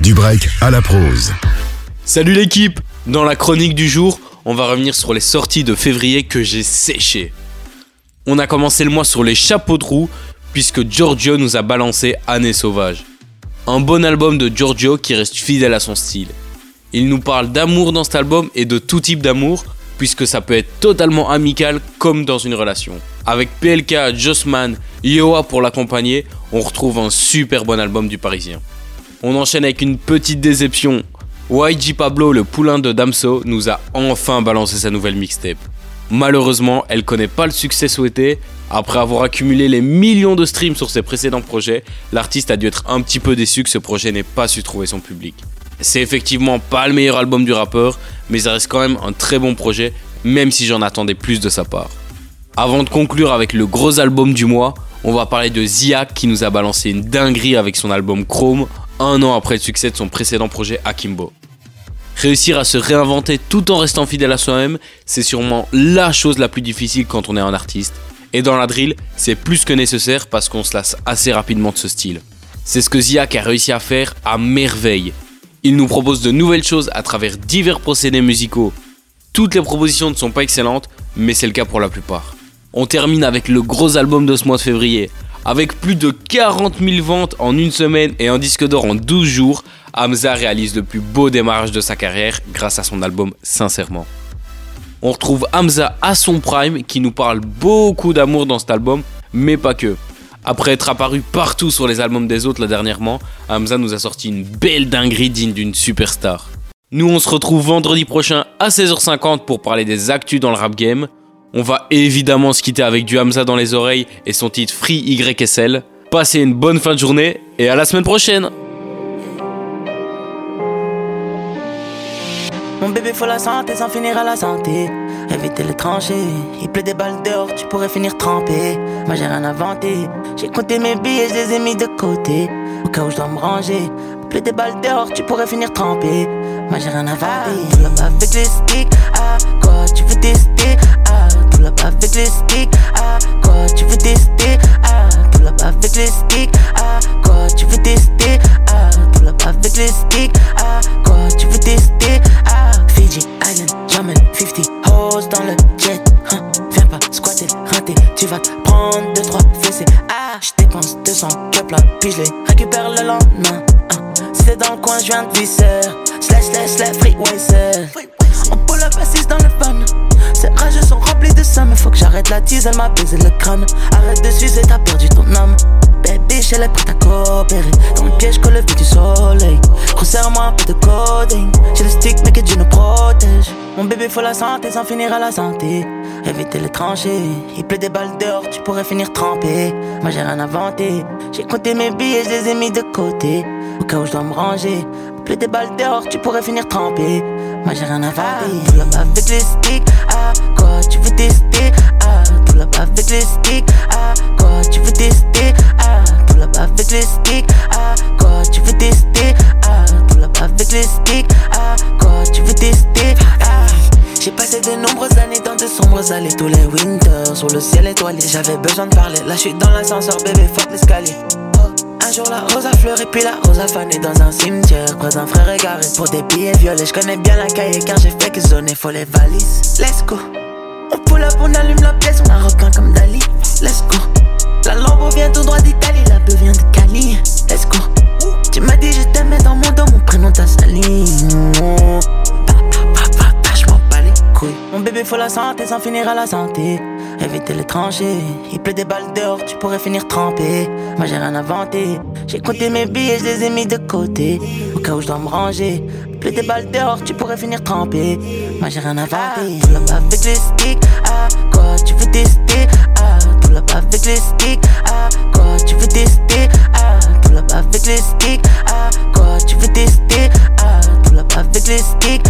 Du break à la prose. Salut l'équipe Dans la chronique du jour, on va revenir sur les sorties de février que j'ai séchées. On a commencé le mois sur les chapeaux de roue, puisque Giorgio nous a balancé Année Sauvage. Un bon album de Giorgio qui reste fidèle à son style. Il nous parle d'amour dans cet album et de tout type d'amour, puisque ça peut être totalement amical comme dans une relation. Avec PLK, Jossman, Yoa pour l'accompagner, on retrouve un super bon album du Parisien. On enchaîne avec une petite déception. YG Pablo, le poulain de Damso, nous a enfin balancé sa nouvelle mixtape. Malheureusement, elle connaît pas le succès souhaité. Après avoir accumulé les millions de streams sur ses précédents projets, l'artiste a dû être un petit peu déçu que ce projet n'ait pas su trouver son public. C'est effectivement pas le meilleur album du rappeur, mais ça reste quand même un très bon projet, même si j'en attendais plus de sa part. Avant de conclure avec le gros album du mois, on va parler de Ziak qui nous a balancé une dinguerie avec son album Chrome, un an après le succès de son précédent projet Akimbo. Réussir à se réinventer tout en restant fidèle à soi-même, c'est sûrement la chose la plus difficile quand on est un artiste. Et dans la drill, c'est plus que nécessaire parce qu'on se lasse assez rapidement de ce style. C'est ce que Ziak a réussi à faire à merveille. Il nous propose de nouvelles choses à travers divers procédés musicaux. Toutes les propositions ne sont pas excellentes, mais c'est le cas pour la plupart. On termine avec le gros album de ce mois de février, avec plus de 40 000 ventes en une semaine et un disque d'or en 12 jours, Hamza réalise le plus beau démarrage de sa carrière grâce à son album Sincèrement. On retrouve Hamza à son prime qui nous parle beaucoup d'amour dans cet album, mais pas que. Après être apparu partout sur les albums des autres là dernièrement, Hamza nous a sorti une belle dinguerie digne d'une superstar. Nous on se retrouve vendredi prochain à 16h50 pour parler des actus dans le rap game. On va évidemment se quitter avec du Hamza dans les oreilles et son titre Free YSL. Passez une bonne fin de journée et à la semaine prochaine Mon bébé faut la santé sans finir à la santé. Éviter les tranchées, il pleut des balles dehors, tu pourrais finir trempé. Moi j'ai rien inventé, j'ai compté mes billets, je les ai mis de côté. Au cas où je dois me ranger, pleut des balles dehors, tu pourrais finir trempé. Moi j'ai rien inventé, avec les sticks. Ah, quoi tu veux tester? Tout là-bas avec les sticks. Ah, quoi tu veux tester? Ah, tout là-bas avec les sticks. Ah, quoi tu veux tester? Ah, tout là-bas avec les sticks. Ah, quoi tu veux tester? Ah, Fiji Island, Jamaica 50 hoes dans le jet. Viens pas squatter, rater, tu vas prendre 2-3 fessées. Ah, je dépense 200 cup là, puis je les récupère le lendemain. Hein, c'est dans le coin, je viens de visser. Slash, slash, slash, free up assise dans le fun. Ces rages sont remplis de ça, mais faut que j'arrête la tease, elle m'a baisé le crâne. Arrête de sucer, t'as perdu ton âme. Baby, elle est prête à coopérer. Dans le piège, colle le du soleil. Resserre-moi un peu de coding. J'ai le stick, mais que Dieu nous protège. Mon bébé, faut la santé sans finir à la santé. Éviter les tranchées. Il pleut des balles dehors, tu pourrais finir trempé. Moi, j'ai rien inventé. J'ai compté mes billets, je les ai mis de côté. Au cas où je dois me ranger. Il pleut des balles dehors, tu pourrais finir trempé. Moi, j'ai rien inventé. Tout là-bas avec les sticks. Ah, quoi, tu veux tester? Ah, tout là-bas avec les sticks. Ah, quoi, tu veux tester? Ah, tout là-bas avec les sticks. Ah, quoi, tu veux tester? Ah, tout là-bas avec les sticks. Ah, quoi, tu veux tester? Ah. J'ai passé de nombreuses années dans de sombres allées Tous les winters sur le ciel étoilé J'avais besoin de parler Là je suis dans l'ascenseur bébé fuck l'escalier un jour la rose a fleuri puis la rose a fané dans un cimetière. Croise un frère égaré pour des billets violets. Je connais bien la cahier car j'ai fait que zoner faut les valises. Let's go. On pull up, on allume la pièce, on a repeint comme Dali. Let's go. La Lambo vient tout droit d'Italie, bébé faut la santé sans finir à la santé. Éviter les tranchées. Il pleut des balles dehors, tu pourrais finir trempé. Moi j'ai rien inventé. J'ai compté mes billets, je les ai mis de côté. Au cas où je dois me ranger. Il pleut des balles dehors, tu pourrais finir trempé. Moi j'ai rien inventé. Tout là-bas avec les sticks. Ah, quoi tu veux tester? Ah, tout là-bas avec les sticks. Ah, quoi tu veux tester? Ah, tout là-bas avec les sticks. Ah, quoi tu veux tester? Ah, tout avec les sticks.